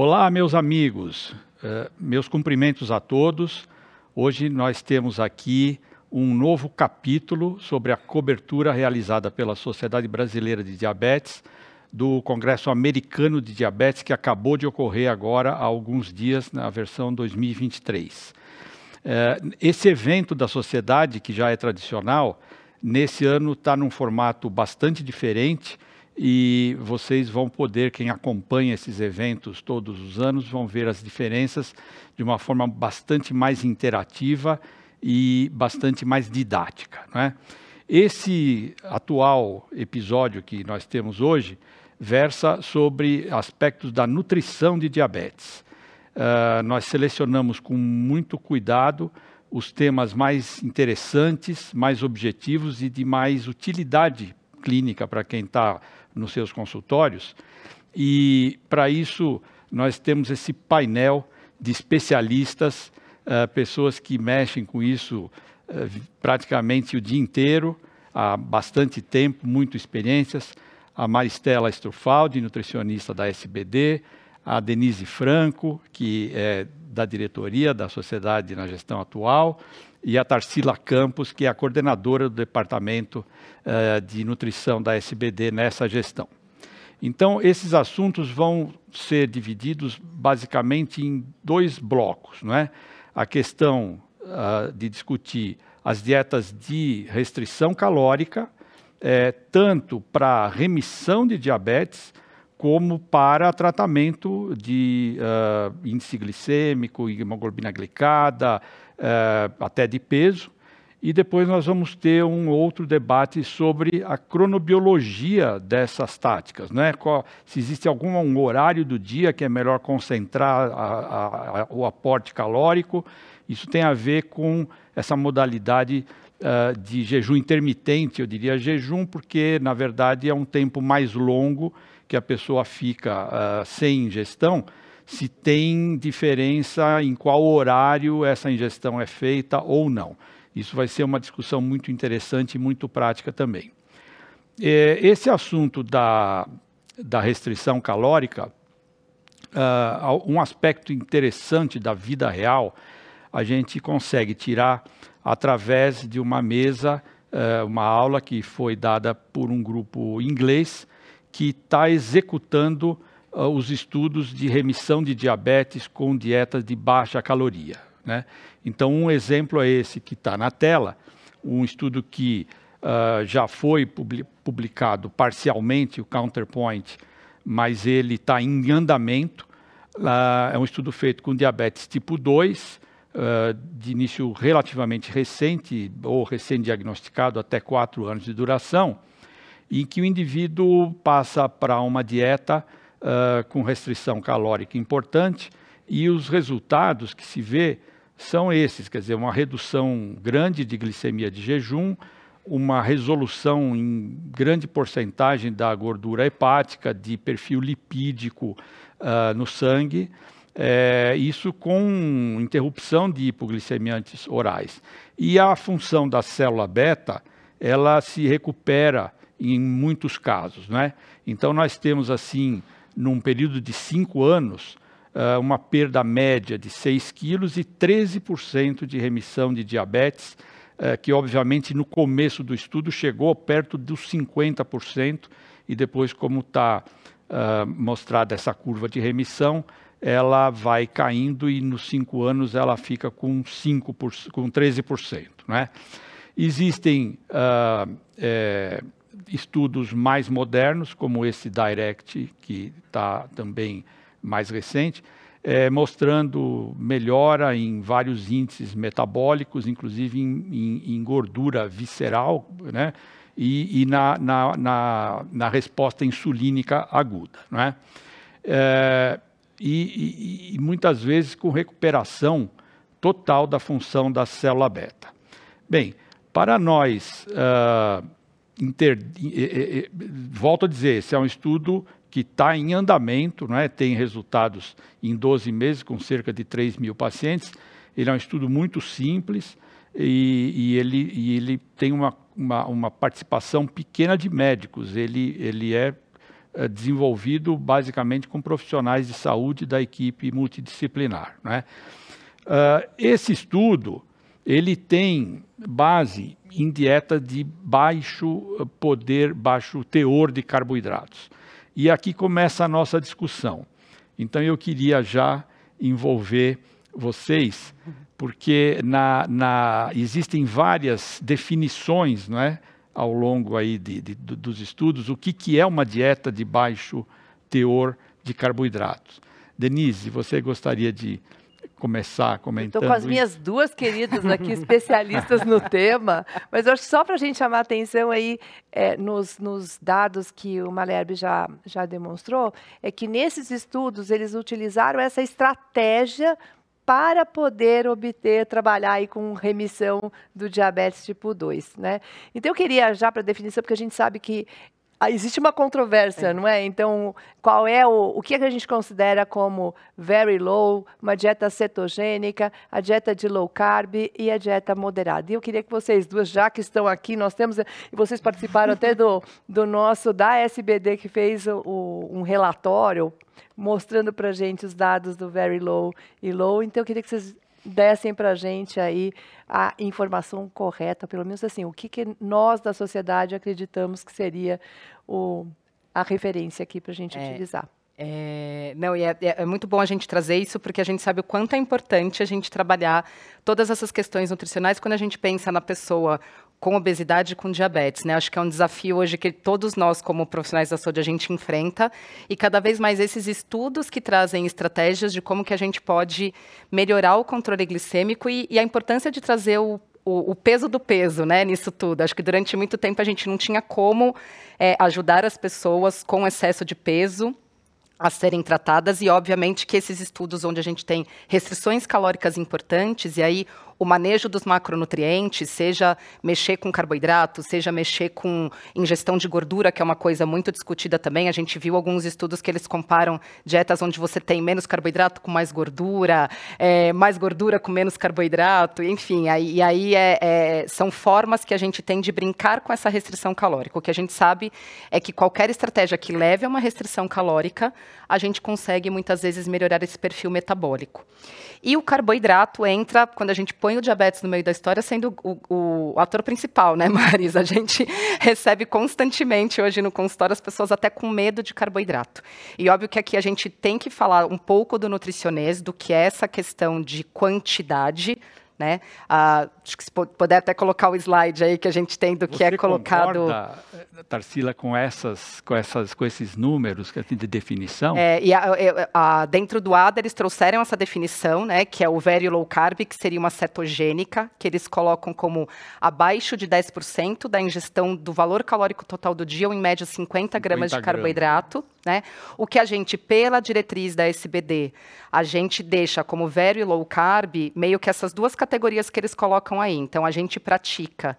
Olá, meus amigos, uh, meus cumprimentos a todos. Hoje nós temos aqui um novo capítulo sobre a cobertura realizada pela Sociedade Brasileira de Diabetes do Congresso Americano de Diabetes, que acabou de ocorrer agora há alguns dias, na versão 2023. É, esse evento da sociedade, que já é tradicional, nesse ano está num formato bastante diferente e vocês vão poder, quem acompanha esses eventos todos os anos, vão ver as diferenças de uma forma bastante mais interativa e bastante mais didática. Não é? Esse atual episódio que nós temos hoje versa sobre aspectos da nutrição de diabetes. Uh, nós selecionamos com muito cuidado os temas mais interessantes, mais objetivos e de mais utilidade clínica para quem está nos seus consultórios. E para isso nós temos esse painel de especialistas, uh, pessoas que mexem com isso uh, praticamente o dia inteiro, há bastante tempo, muitas experiências. A Maristela Strufaldi, nutricionista da SBD, a Denise Franco, que é da diretoria da Sociedade na Gestão Atual, e a Tarsila Campos, que é a coordenadora do Departamento uh, de Nutrição da SBD nessa gestão. Então, esses assuntos vão ser divididos basicamente em dois blocos. Não é? A questão uh, de discutir as dietas de restrição calórica, é, tanto para remissão de diabetes, como para tratamento de uh, índice glicêmico, hemoglobina glicada, até de peso. E depois nós vamos ter um outro debate sobre a cronobiologia dessas táticas. Né? Qual, se existe algum um horário do dia que é melhor concentrar a, a, o aporte calórico. Isso tem a ver com essa modalidade uh, de jejum intermitente, eu diria jejum, porque na verdade é um tempo mais longo que a pessoa fica uh, sem ingestão, se tem diferença em qual horário essa ingestão é feita ou não. Isso vai ser uma discussão muito interessante e muito prática também. É, esse assunto da, da restrição calórica, uh, um aspecto interessante da vida real, a gente consegue tirar através de uma mesa, uh, uma aula que foi dada por um grupo inglês que está executando os estudos de remissão de diabetes com dietas de baixa caloria. Né? Então, um exemplo é esse que está na tela, um estudo que uh, já foi publicado parcialmente, o Counterpoint, mas ele está em andamento. Uh, é um estudo feito com diabetes tipo 2, uh, de início relativamente recente, ou recém-diagnosticado, até quatro anos de duração, em que o indivíduo passa para uma dieta uh, com restrição calórica importante e os resultados que se vê são esses, quer dizer, uma redução grande de glicemia de jejum, uma resolução em grande porcentagem da gordura hepática, de perfil lipídico uh, no sangue, é, isso com interrupção de hipoglicemiantes orais. E a função da célula beta, ela se recupera em muitos casos. Né? Então, nós temos, assim, num período de cinco anos, uh, uma perda média de 6 quilos e 13% de remissão de diabetes, uh, que, obviamente, no começo do estudo chegou perto dos 50%, e depois, como está uh, mostrada essa curva de remissão, ela vai caindo e nos cinco anos ela fica com, 5 por, com 13%. Né? Existem uh, é, estudos mais modernos, como esse Direct, que está também mais recente, é, mostrando melhora em vários índices metabólicos, inclusive em, em, em gordura visceral, né? e, e na, na, na, na, resposta insulínica aguda. Né? É, e, e, e muitas vezes com recuperação total da função da célula beta. Bem, para nós, uh, inter, volto a dizer, esse é um estudo que está em andamento, é? tem resultados em 12 meses com cerca de 3 mil pacientes. Ele é um estudo muito simples e, e ele, e ele tem uma, uma, uma, participação pequena de médicos. Ele, ele é desenvolvido basicamente com profissionais de saúde da equipe multidisciplinar. Né? Uh, esse estudo ele tem base em dieta de baixo poder, baixo teor de carboidratos. E aqui começa a nossa discussão. Então eu queria já envolver vocês, porque na, na, existem várias definições não é, ao longo aí de, de, dos estudos, o que, que é uma dieta de baixo teor de carboidratos. Denise, você gostaria de começar comentando. Estou com as minhas duas queridas aqui, especialistas no tema, mas eu acho que só para a gente chamar atenção aí é, nos, nos, dados que o Malherbe já, já demonstrou, é que nesses estudos eles utilizaram essa estratégia para poder obter, trabalhar aí com remissão do diabetes tipo 2, né? Então eu queria já para definição, porque a gente sabe que ah, existe uma controvérsia, é. não é? Então, qual é o, o que, é que a gente considera como very low, uma dieta cetogênica, a dieta de low carb e a dieta moderada? E eu queria que vocês duas, já que estão aqui, nós temos, e vocês participaram até do, do nosso, da SBD, que fez o, um relatório mostrando para a gente os dados do very low e low. Então, eu queria que vocês dessem para a gente aí a informação correta, pelo menos assim, o que, que nós da sociedade acreditamos que seria o, a referência aqui para a gente é, utilizar. É, não, e é, é, é, muito bom a gente trazer isso, porque a gente sabe o quanto é importante a gente trabalhar todas essas questões nutricionais quando a gente pensa na pessoa com obesidade e com diabetes, né? Acho que é um desafio hoje que todos nós, como profissionais da saúde, a gente enfrenta e cada vez mais esses estudos que trazem estratégias de como que a gente pode melhorar o controle glicêmico e, e a importância de trazer o, o, peso do peso, né, nisso tudo. Acho que durante muito tempo a gente não tinha como é, ajudar as pessoas com excesso de peso a serem tratadas e obviamente que esses estudos onde a gente tem restrições calóricas importantes e aí o manejo dos macronutrientes, seja mexer com carboidrato, seja mexer com ingestão de gordura, que é uma coisa muito discutida também. A gente viu alguns estudos que eles comparam dietas onde você tem menos carboidrato com mais gordura, é, mais gordura com menos carboidrato, enfim. Aí, e aí é, é, são formas que a gente tem de brincar com essa restrição calórica. O que a gente sabe é que qualquer estratégia que leve a uma restrição calórica, a gente consegue muitas vezes melhorar esse perfil metabólico. E o carboidrato entra, quando a gente põe o diabetes no meio da história, sendo o, o ator principal, né, Maris? A gente recebe constantemente hoje no consultório as pessoas até com medo de carboidrato. E óbvio que aqui a gente tem que falar um pouco do nutricionês, do que é essa questão de quantidade, né? Ah, acho que se puder até colocar o slide aí que a gente tem do Você que é colocado. Concorda, Tarsila, com essas, com essas, com esses números que de definição? É, e a, a, a, dentro do ADA eles trouxeram essa definição, né? Que é o very low carb, que seria uma cetogênica, que eles colocam como abaixo de 10% da ingestão do valor calórico total do dia, ou em média 50 gramas 50 de carboidrato. Gramas. Né? O que a gente, pela diretriz da SBD, a gente deixa como very low carb, meio que essas duas categorias que eles colocam aí. Então, a gente pratica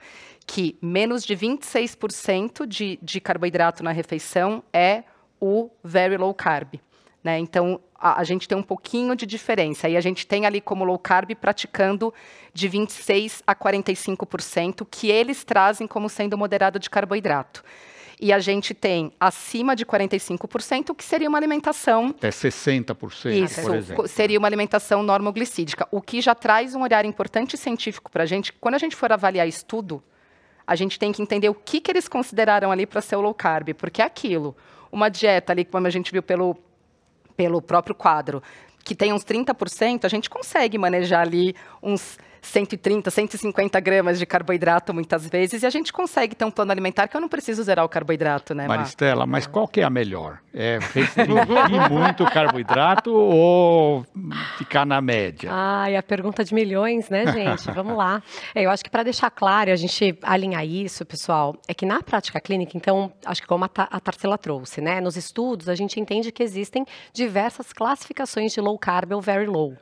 que menos de 26% de, de carboidrato na refeição é o very low carb. Né? Então, a, a, gente tem um pouquinho de diferença. E a gente tem ali como low carb praticando de 26% a 45%, que eles trazem como sendo moderado de carboidrato e a gente tem acima de 45%, que seria uma alimentação. É 60%, Isso, por exemplo. Seria uma alimentação normoglicídica. O que já traz um olhar importante científico para a gente. Quando a gente for avaliar estudo, a gente tem que entender o que, que eles consideraram ali para ser o low carb, porque é aquilo. Uma dieta ali, como a gente viu pelo, pelo próprio quadro, que tem uns 30%, a gente consegue manejar ali uns 130, 150 gramas de carboidrato muitas vezes, e a gente consegue ter um plano alimentar que eu não preciso zerar o carboidrato, né, Maristela, mas qual que é a melhor? É restringir muito o carboidrato ou ficar na média? Ah, e a pergunta de milhões, né, gente? Vamos lá. É, eu acho que para deixar claro, a gente alinhar isso, pessoal, é que na prática clínica, então, acho que como a, a Tarsila trouxe, né, nos estudos, a gente entende que existem diversas classificações de low carb ou very low.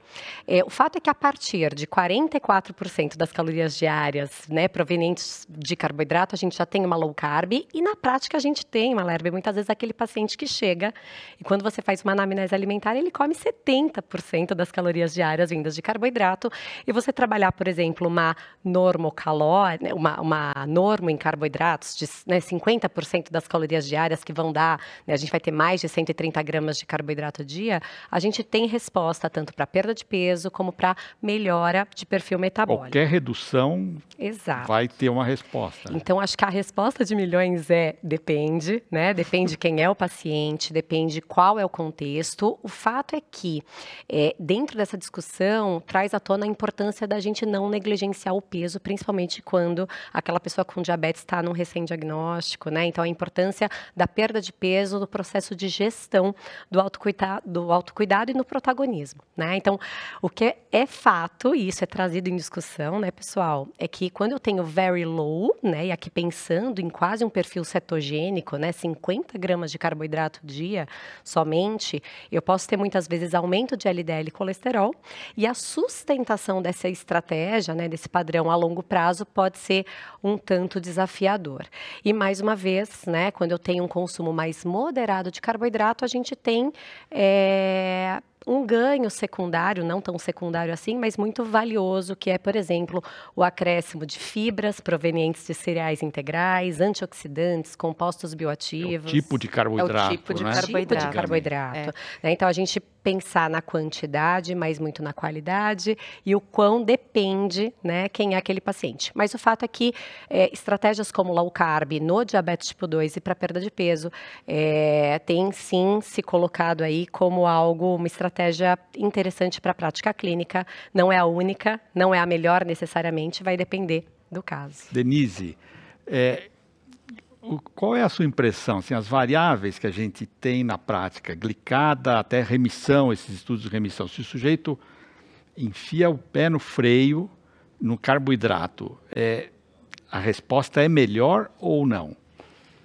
É, o fato é que a partir de 44 64% das calorias diárias, né, provenientes de carboidrato, a gente já tem uma low carb e na prática a gente tem uma lerbe, muitas vezes aquele paciente que chega e quando você faz uma anamnese alimentar, ele come 70% das calorias diárias vindas de carboidrato. E você trabalhar, por exemplo, uma normocalor, né, uma, uma normo em carboidratos de né, 50% das calorias diárias que vão dar, né, a gente vai ter mais de 130 gramas de carboidrato dia, a gente tem resposta tanto para perda de peso como para melhora de perfil metabólico. Qualquer redução Exato. vai ter uma resposta. Né? Então, acho que a resposta de milhões é depende, né? Depende quem é o paciente, depende qual é o contexto. O fato é que, é, dentro dessa discussão, traz à tona a importância da gente não negligenciar o peso, principalmente quando aquela pessoa com diabetes está num recém-diagnóstico, né? Então, a importância da perda de peso no processo de gestão do autocuidado, do autocuidado e no protagonismo, né? Então, o que é fato, e isso é trazido em discussão, né, pessoal, é que quando eu tenho very low, né, e aqui pensando em quase um perfil cetogênico, né, 50 gramas de carboidrato dia somente, eu posso ter muitas vezes aumento de LDL e colesterol, e a sustentação dessa estratégia, né, desse padrão a longo prazo pode ser um tanto desafiador. E mais uma vez, né, quando eu tenho um consumo mais moderado de carboidrato, a gente tem é, um ganho secundário, não tão secundário assim, mas muito valioso, que é, por exemplo, o acréscimo de fibras provenientes de cereais integrais, antioxidantes, compostos bioativos. É o tipo de carboidrato. É o tipo de né? carboidrato. Tipo de carboidrato. É. Então, a gente pensar na quantidade, mas muito na qualidade e o quão depende, né, quem é aquele paciente. Mas o fato é que é, estratégias como low carb no diabetes tipo 2 e para perda de peso é, tem sim se colocado aí como algo, uma estratégia interessante para a prática clínica. Não é a única, não é a melhor necessariamente, vai depender do caso. Denise, é, qual é a sua impressão? Assim, as variáveis que a gente tem na prática, glicada até remissão, esses estudos de remissão, se o sujeito enfia o pé no freio, no carboidrato, é, a resposta é melhor ou não?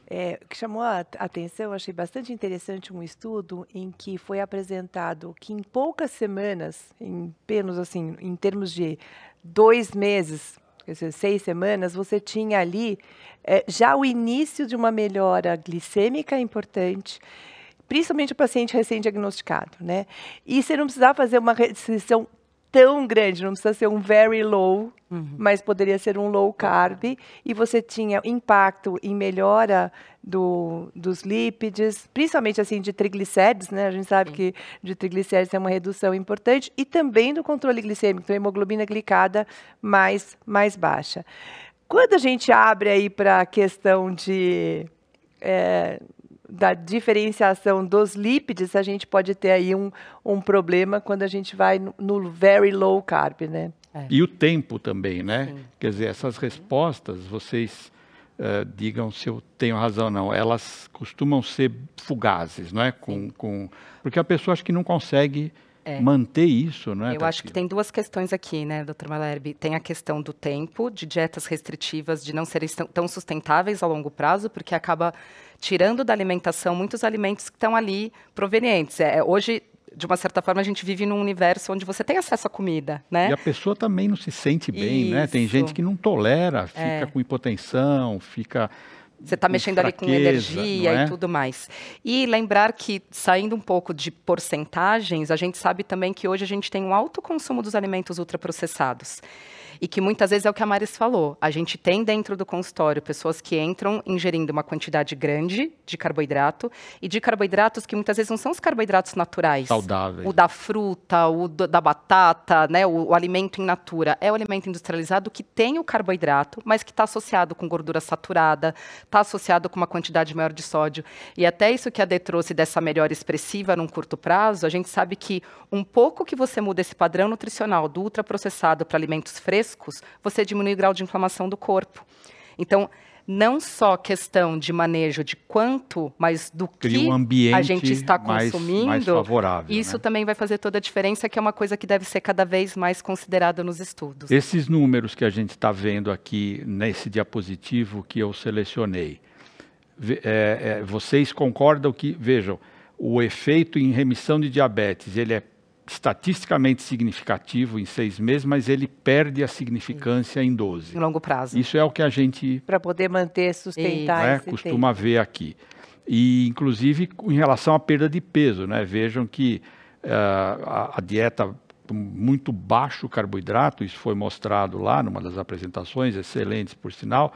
É, o que chamou a atenção, achei bastante interessante um estudo em que foi apresentado que em poucas semanas, em menos assim, em termos de dois meses, seis semanas, você tinha ali é, já o início de uma melhora glicêmica importante, principalmente o paciente recém-diagnosticado, né? E você não precisava fazer uma restrição tão grande, não precisa ser um very low, uhum. mas poderia ser um low carb, e você tinha impacto em melhora do, dos lípides, principalmente assim de triglicérides, né? A gente sabe Sim. que de triglicérides é uma redução importante, e também do controle glicêmico, então hemoglobina glicada mais, mais baixa. Quando a gente abre aí para a questão de é, da diferenciação dos lípides, a gente pode ter aí um, um problema quando a gente vai no, no very low carb, né? É. E o tempo também, né? Sim. Quer dizer, essas respostas, vocês uh, digam se eu tenho razão ou não, elas costumam ser fugazes, não é? Com, com, porque a pessoa acho que não consegue é. manter isso, não é? Eu acho que tem duas questões aqui, né, doutor Malerbi? Tem a questão do tempo, de dietas restritivas, de não serem tão sustentáveis a longo prazo, porque acaba tirando da alimentação muitos alimentos que estão ali provenientes. É, hoje, de uma certa forma, a gente vive num universo onde você tem acesso à comida, né? E a pessoa também não se sente bem, Isso. né? Tem gente que não tolera, fica é. com hipotensão, fica você está mexendo ali com energia é? e tudo mais. E lembrar que, saindo um pouco de porcentagens, a gente sabe também que hoje a gente tem um alto consumo dos alimentos ultraprocessados e que muitas vezes é o que a Maris falou. A gente tem dentro do consultório pessoas que entram ingerindo uma quantidade grande de carboidrato e de carboidratos que muitas vezes não são os carboidratos naturais. Saudáveis. O da fruta, o da batata, né, o, o, alimento in natura. É o alimento industrializado que tem o carboidrato, mas que está associado com gordura saturada, está associado com uma quantidade maior de sódio. E até isso que a D trouxe dessa melhora expressiva num curto prazo, a gente sabe que um pouco que você muda esse padrão nutricional do ultraprocessado para alimentos frescos, você diminui o grau de inflamação do corpo. Então, não só questão de manejo de quanto, mas do que um a gente está consumindo, mais, mais favorável, isso né? também vai fazer toda a diferença, que é uma coisa que deve ser cada vez mais considerada nos estudos. Esses números que a gente está vendo aqui nesse diapositivo que eu selecionei, é, é, vocês concordam que, vejam, o efeito em remissão de diabetes, ele é estatisticamente significativo em seis meses, mas ele perde a significância em 12. Em longo prazo. Isso é o que a gente Para poder manter, sustentar né, costuma ver aqui. E, inclusive, em relação à perda de peso, né? Vejam que eh, a, a dieta muito baixo carboidrato, isso foi mostrado lá numa das apresentações, excelentes por sinal,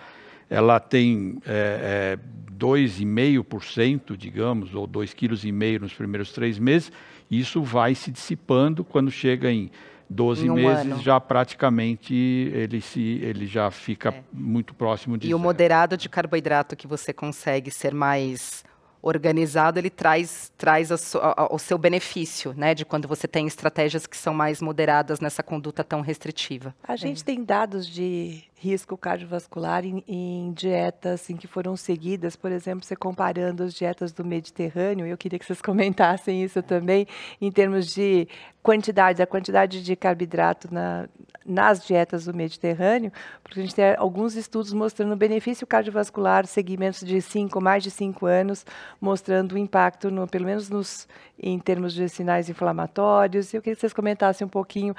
ela tem é, é, 2,5%, digamos, ou 2,5 kg nos primeiros três meses, isso vai se dissipando quando chega em 12 Em um meses, ano. já praticamente ele, se, ele já fica É. muito próximo de E o zero. moderado de carboidrato que você consegue ser mais organizado, ele traz, traz a a- a- o seu benefício, né? De quando você tem estratégias que são mais moderadas nessa conduta tão restritiva. A gente tem dados de risco cardiovascular em, em dietas em que foram seguidas, por exemplo, você comparando as dietas do Mediterrâneo, eu queria que vocês comentassem isso também, em termos de quantidade, a quantidade de carboidrato na, nas dietas do Mediterrâneo, porque a gente tem alguns estudos mostrando benefício cardiovascular, segmentos de cinco, mais de cinco anos, mostrando o impacto, no, pelo menos nos, em termos de sinais inflamatórios. Eu queria que vocês comentassem um pouquinho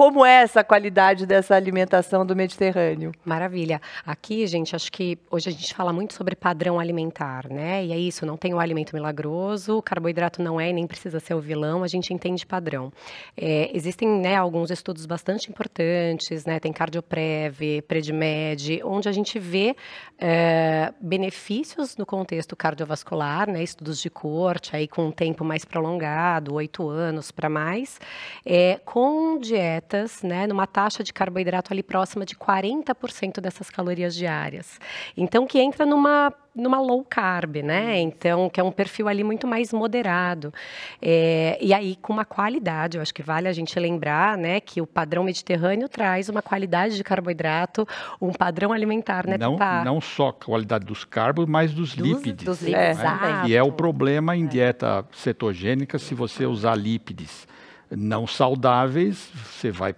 como é essa qualidade dessa alimentação do Mediterrâneo. Maravilha. Aqui, gente, acho que hoje a gente fala muito sobre padrão alimentar, né? E é isso, não tem o alimento milagroso, o carboidrato não é e nem precisa ser o vilão, a gente entende padrão. É, existem né, alguns estudos bastante importantes, né? Tem Cardioprev, Predmed, onde a gente vê é, benefícios no contexto cardiovascular, né? Estudos de corte, aí com um tempo mais prolongado, oito anos para mais, é, com dietas, né? Numa taxa de carboidrato ali próxima de 40% dessas calorias diárias. Então, que entra numa numa low carb, né? Então, que é um perfil ali muito mais moderado. É, e aí, com uma qualidade, eu acho que vale a gente lembrar, né, que o padrão mediterrâneo traz uma qualidade de carboidrato, um padrão alimentar, né, não, Tatá? não só a qualidade dos carbos, mas dos, Dos- lípides. dos né? lípides também. E é o problema em dieta cetogênica, se você usar lípides não saudáveis, você vai,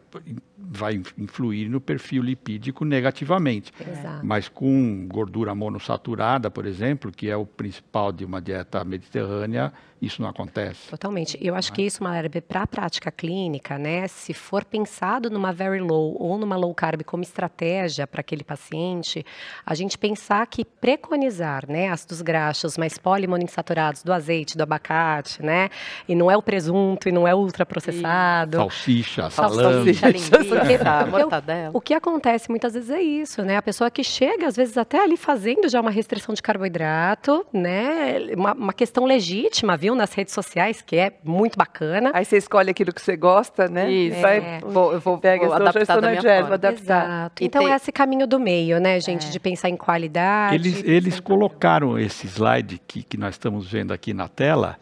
vai influir no perfil lipídico negativamente. Exato. Mas com gordura monossaturada, por exemplo, que é o principal de uma dieta mediterrânea, isso não acontece. Totalmente. Eu acho que isso, Malherbe, para a prática clínica, né, se for pensado numa very low ou numa low carb como estratégia para aquele paciente, a gente pensar que preconizar, né, ácidos graxos mais poliinsaturados do azeite, do abacate, né, e não é o presunto e não é ultraprocessado. Salsicha, Salsicha, salame. linguiça, Porque- mortadela. O que acontece muitas vezes é isso, né? A pessoa que chega, às vezes, até ali fazendo já uma restrição de carboidrato, né? Uma, uma questão legítima, viu, nas redes sociais, que é muito bacana. Aí você escolhe aquilo que você gosta, né? Isso. Vai, É. Vou, eu vou, Pega, vou adaptar estou da minha dieta, vou adaptar. Exato. Então tem- é esse caminho do meio, né, gente, de pensar em qualidade. Eles, eles colocaram esse slide que, que nós estamos vendo aqui na tela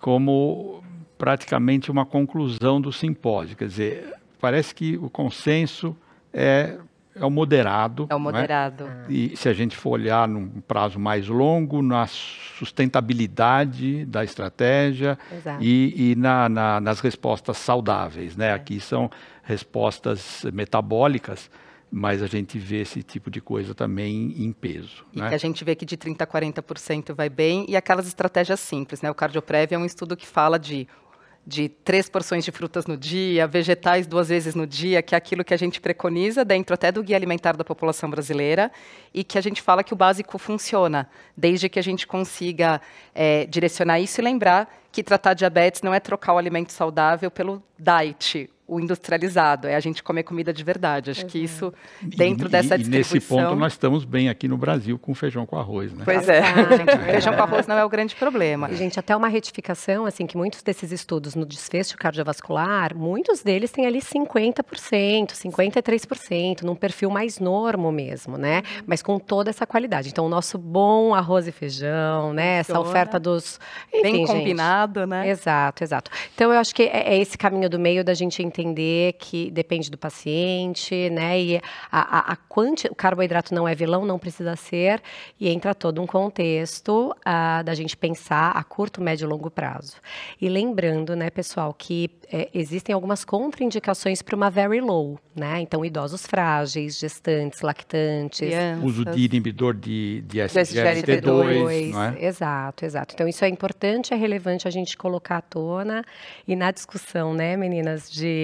como praticamente uma conclusão do simpósio. Quer dizer, parece que o consenso é, é o moderado. É o não moderado. E se a gente for olhar num prazo mais longo, na sustentabilidade da estratégia Exato. e, e na- na- nas respostas saudáveis. Né? Aqui são respostas metabólicas, mas a gente vê esse tipo de coisa também em peso. E né? a gente vê que de 30% a 40% vai bem, e aquelas estratégias simples, né? O Cardioprev é um estudo que fala de, de três porções de frutas no dia, vegetais duas vezes no dia, que é aquilo que a gente preconiza dentro até do guia alimentar da população brasileira, e que a gente fala que o básico funciona, desde que a gente consiga eh, direcionar isso e lembrar que tratar diabetes não é trocar o alimento saudável pelo diet, o industrializado, é a gente comer comida de verdade. Acho que isso, dentro e, dessa e, e distribuição... nesse ponto nós estamos bem aqui no Brasil com feijão com arroz. Né? Pois é. Gente, feijão com arroz não é o grande problema. E, gente, até uma retificação, assim, que muitos desses estudos no desfecho cardiovascular, muitos deles têm ali 50%, 53%, num perfil mais normo mesmo, né? Mas com toda essa qualidade. Então, o nosso bom arroz e feijão, né? Essa oferta dos... Enfim, Bem gente, combinado, né? Exato, exato. Então, eu acho que é, é esse caminho do meio da gente entender entender que depende do paciente, né? E a, a, a quanti, o carboidrato não é vilão, não precisa ser, e entra todo um contexto uh, da gente pensar a curto, médio e longo prazo. E lembrando, né, pessoal, que é, existem algumas contraindicações para uma very low, né? Então, idosos frágeis, gestantes, lactantes. Crianças. Uso de inibidor de, de SGLT2, não é? Exato, exato. Então, isso é importante, é relevante a gente colocar à tona e na discussão, né, meninas, de,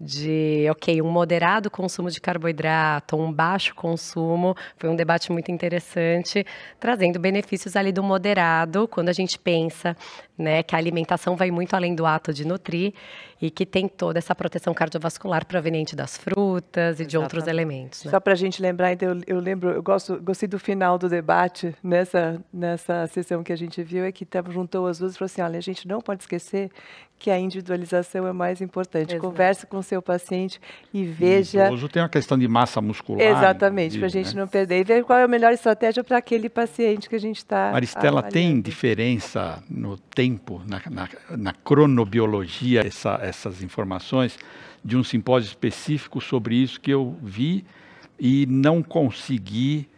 de, ok, um moderado consumo de carboidrato, um baixo consumo, foi um debate muito interessante, trazendo benefícios ali do moderado, quando a gente pensa né, que a alimentação vai muito além do ato de nutrir e que tem toda essa proteção cardiovascular proveniente das frutas e Exatamente. de outros elementos. Né? Só para a gente lembrar, então, eu, eu, lembro, eu gosto, gostei do final do debate nessa nessa sessão que a gente viu, é que juntou as duas e falou assim, olha, a gente não pode esquecer que a individualização é mais importante. Exato. Converse com seu paciente e veja. Idoso tem uma questão de massa muscular. Exatamente, para a gente né? não perder. E ver qual é a melhor estratégia para aquele paciente que a gente está. Maristela, tem diferença no tempo, na, na, na cronobiologia, essa, essas informações, de um simpósio específico sobre isso que eu vi e não consegui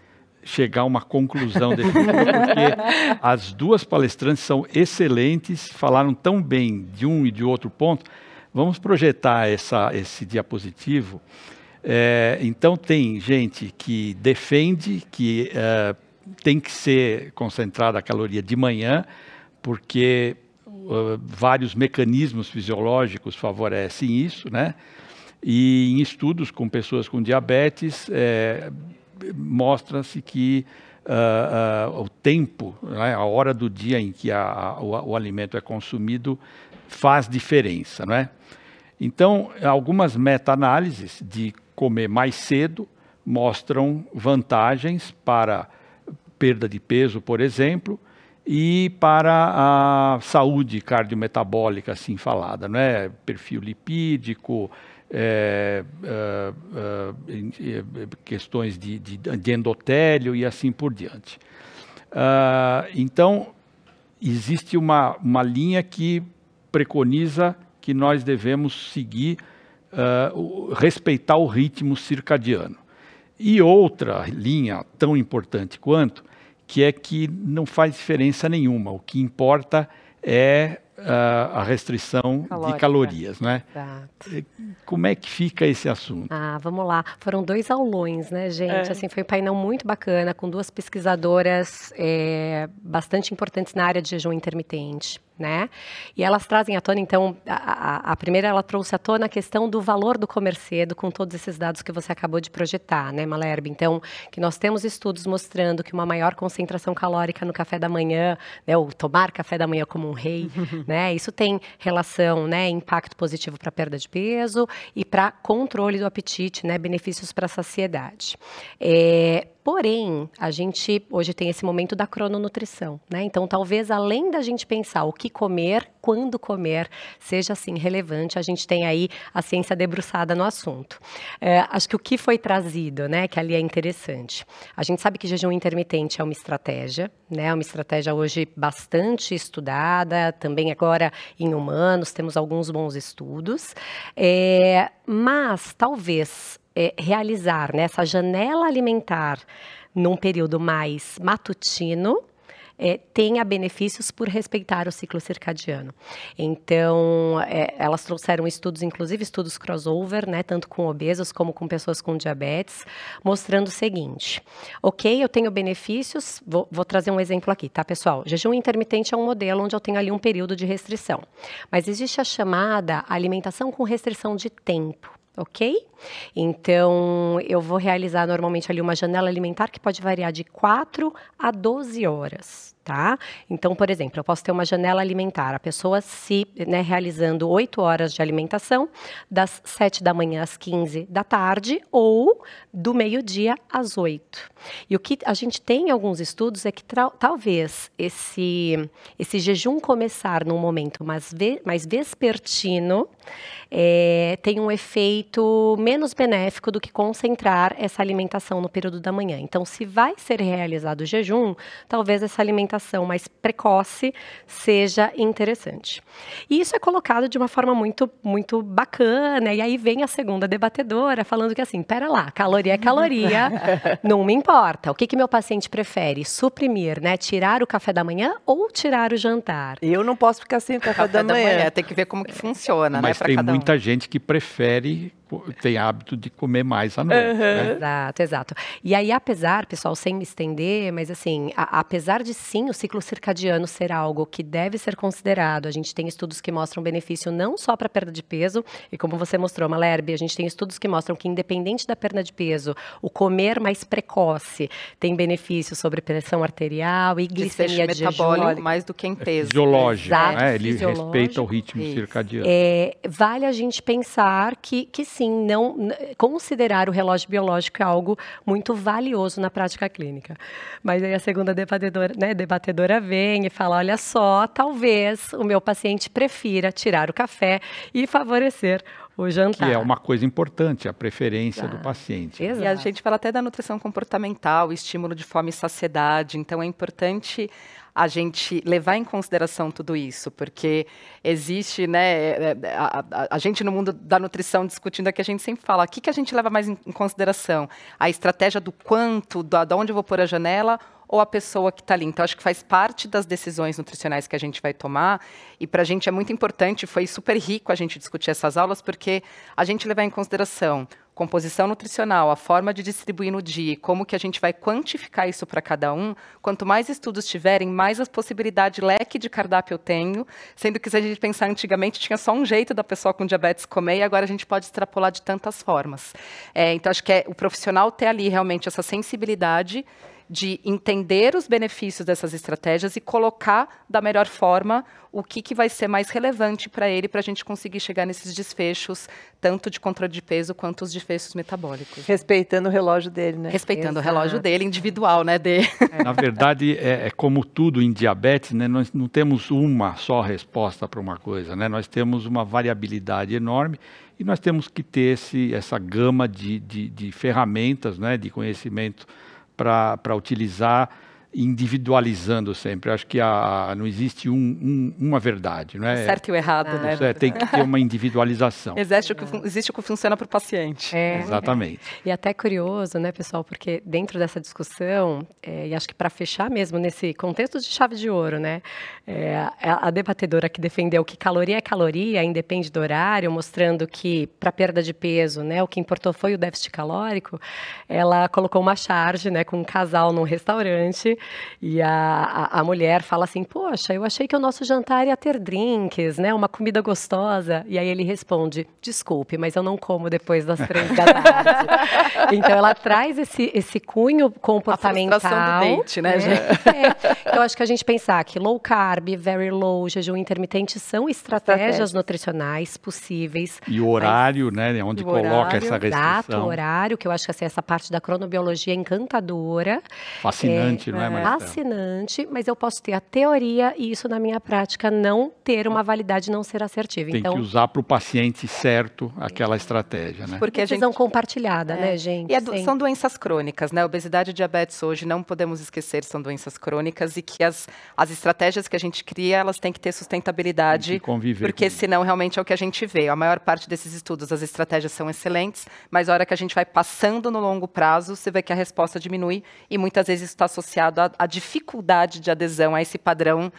chegar a uma conclusão definitiva, porque as duas palestrantes são excelentes, falaram tão bem de um e de outro ponto. Vamos projetar essa, esse diapositivo. É, então, tem gente que defende que é, tem que ser concentrada a caloria de manhã, porque uh, vários mecanismos fisiológicos favorecem isso, né? E em estudos com pessoas com diabetes, é, mostra-se que uh, uh, o tempo, né, a hora do dia em que a, a, o, o, alimento é consumido faz diferença. Não é? Então, algumas meta-análises de comer mais cedo mostram vantagens para perda de peso, por exemplo, e para a saúde cardiometabólica, assim falada, não é? Perfil lipídico, é, é, é, questões de, de, de, endotélio e assim por diante. Ah, então, existe uma, uma linha que preconiza que nós devemos seguir, uh, respeitar o ritmo circadiano. E outra linha tão importante quanto, que é que não faz diferença nenhuma. O que importa é a restrição Calórica. de calorias, né? Exato. Como é que fica esse assunto? Ah, vamos lá. Foram dois aulões, né, gente? É. Assim, foi um painel muito bacana, com duas pesquisadoras é, bastante importantes na área de jejum intermitente né? E elas trazem à tona, então, a, a, a, primeira ela trouxe à tona a questão do valor do comer cedo com todos esses dados que você acabou de projetar, né, Malerbe? Então, que nós temos estudos mostrando que uma maior concentração calórica no café da manhã, né, ou tomar café da manhã como um rei, né? Isso tem relação, né, impacto positivo para perda de peso e para controle do apetite, né, benefícios para a saciedade. É, Porém, a gente hoje tem esse momento da crononutrição, né? Então, talvez além da gente pensar o que comer, quando comer, seja assim relevante, a gente tem aí a ciência debruçada no assunto. É, acho que o que foi trazido, né, que ali é interessante. A gente sabe que jejum intermitente é uma estratégia, né? Uma estratégia hoje bastante estudada, também agora em humanos temos alguns bons estudos, é, mas talvez é, realizar né, essa janela alimentar num período mais matutino, é, tenha benefícios por respeitar o ciclo circadiano. Então, é, elas trouxeram estudos, inclusive estudos crossover, né, tanto com obesos como com pessoas com diabetes, mostrando o seguinte: ok, eu tenho benefícios, vou, vou trazer um exemplo aqui, tá, pessoal? Jejum intermitente é um modelo onde eu tenho ali um período de restrição, mas existe a chamada alimentação com restrição de tempo ok? Então, eu vou realizar normalmente ali uma janela alimentar que pode variar de 4 a 12 horas tá? Então, por exemplo, eu posso ter uma janela alimentar, a pessoa se né, realizando 8 horas de alimentação, das 7 da manhã às 15 da tarde ou do meio-dia às 8. E o que a gente tem em alguns estudos é que talvez esse, esse jejum começar num momento mais, ve mais vespertino é, tem um efeito menos benéfico do que concentrar essa alimentação no período da manhã. Então, se vai ser realizado o jejum, talvez essa alimentação alimentação mais precoce seja interessante. E isso é colocado de uma forma muito, muito bacana. E aí vem a segunda debatedora falando que assim, pera lá, caloria é caloria, não me importa. O que, que meu paciente prefere? Suprimir, né? Tirar o café da manhã ou tirar o jantar? Eu não posso ficar sem o café, café da, da manhã. manhã. Tem que ver como que funciona, Mas né? tem muita um. gente que prefere tem hábito de comer mais à noite. Uhum. Né? Exato, exato. E aí, apesar, pessoal, sem me estender, mas assim, a, apesar de sim o ciclo circadiano ser algo que deve ser considerado, a gente tem estudos que mostram benefício não só para perda de peso, e como você mostrou, Malerbe, a gente tem estudos que mostram que, independente da perda de peso, o comer mais precoce tem benefício sobre pressão arterial e glicemia de metabólico mais do que em peso. É fisiológico, Exato, né? Ele respeita o ritmo Isso. circadiano. É, vale a gente pensar que, que sim, não considerar o relógio biológico é algo muito valioso na prática clínica. Mas aí a segunda debatedora, né, debatedora vem e fala: olha só, talvez o meu paciente prefira tirar o café e favorecer o jantar. Que é uma coisa importante, a preferência Exato. do paciente. Exato. E a gente fala até da nutrição comportamental, estímulo de fome e saciedade. Então é importante a gente levar em consideração tudo isso, porque existe, né, é, é, a, a, a, gente no mundo da nutrição discutindo aqui, a gente sempre fala, o que, que a gente leva mais em, em consideração? A estratégia do quanto, da, de onde eu vou pôr a janela, ou a pessoa que está ali. Então, acho que faz parte das decisões nutricionais que a gente vai tomar. E para a gente é muito importante, foi super rico a gente discutir essas aulas, porque a gente levar em consideração composição nutricional, a forma de distribuir no dia, como que a gente vai quantificar isso para cada um, quanto mais estudos tiverem, mais as possibilidades leque de cardápio eu tenho, sendo que se a gente pensar antigamente tinha só um jeito da pessoa com diabetes comer e agora a gente pode extrapolar de tantas formas. É, então acho que é o profissional ter ali realmente essa sensibilidade de entender os benefícios dessas estratégias e colocar da melhor forma o que, que vai ser mais relevante para ele, para a gente conseguir chegar nesses desfechos, tanto de controle de peso quanto os desfechos metabólicos. Respeitando o relógio dele, né? Respeitando Exato. o relógio dele, individual, né? De... Na verdade, é, é, como tudo em diabetes, né? Nós não temos uma só resposta para uma coisa, né? Nós temos uma variabilidade enorme e nós temos que ter esse, essa gama de, de, de ferramentas, né? De conhecimento para utilizar individualizando sempre. Acho que a, não existe um, um, uma verdade, não é? Certo e o errado, ah. né? É, tem que ter uma individualização. existe, o que, existe o que funciona para o paciente. É. Exatamente. É. E até curioso, né, pessoal, porque dentro dessa discussão, é, e acho que para fechar mesmo nesse contexto de chave de ouro, né, é, a debatedora que defendeu que caloria é caloria, independe do horário, mostrando que para perda de peso, né, o que importou foi o déficit calórico, ela colocou uma charge, né, com um casal num restaurante e a, a, a, mulher fala assim: Poxa, eu achei que o nosso jantar ia ter drinks, né? Uma comida gostosa. E aí ele responde: Desculpe, mas eu não como depois das três da tarde. então ela traz esse, esse cunho comportamental. A do dente, né, né? É. Então acho que a gente pensar que low carb, very low, jejum intermitente são estratégias nutricionais possíveis. E o horário, mas... né? Onde coloca horário, essa restrição. Exato, o horário, que eu acho que assim, essa parte da cronobiologia é encantadora. Fascinante, é, não é, Marcelo? Fascinante, mas eu posso ter a teoria e isso na minha prática não ter uma validade, não ser assertiva. Tem então, que usar para o paciente certo aquela estratégia, né? Porque Decisão a gente... compartilhada, né, é. né, gente? E do... são doenças crônicas, né? Obesidade e diabetes hoje, não podemos esquecer, são doenças crônicas e que as, as estratégias que a gente cria, elas têm que ter sustentabilidade. Que conviver porque senão realmente é o que a gente vê. A maior parte desses estudos, as estratégias são excelentes, mas a hora que a gente vai passando no longo prazo, você vê que a resposta diminui e muitas vezes isso está associado a, a dificuldade de adesão a esse padrão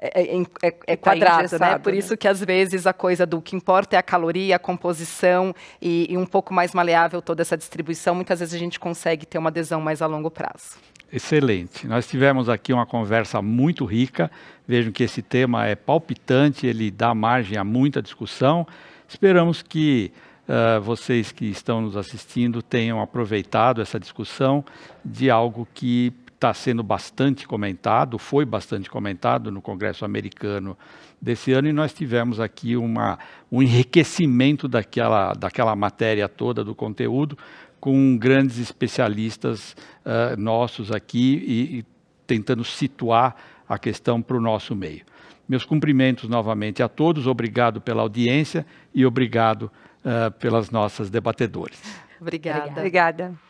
é, é, é, é tá quadrado, né? Por né? isso que às vezes a coisa do que importa é a caloria, a composição e, e, um pouco mais maleável toda essa distribuição, muitas vezes a gente consegue ter uma adesão mais a longo prazo. Excelente. Nós tivemos aqui uma conversa muito rica. Vejam que esse tema é palpitante, ele dá margem a muita discussão. Esperamos que uh, vocês que estão nos assistindo tenham aproveitado essa discussão de algo que está sendo bastante comentado, foi bastante comentado no Congresso americano desse ano, e nós tivemos aqui uma, um enriquecimento daquela, daquela matéria toda, do conteúdo, com grandes especialistas uh, nossos aqui e, e tentando situar a questão para o nosso meio. Meus cumprimentos novamente a todos, obrigado pela audiência e obrigado uh, pelas nossas debatedoras. Obrigada. Obrigada.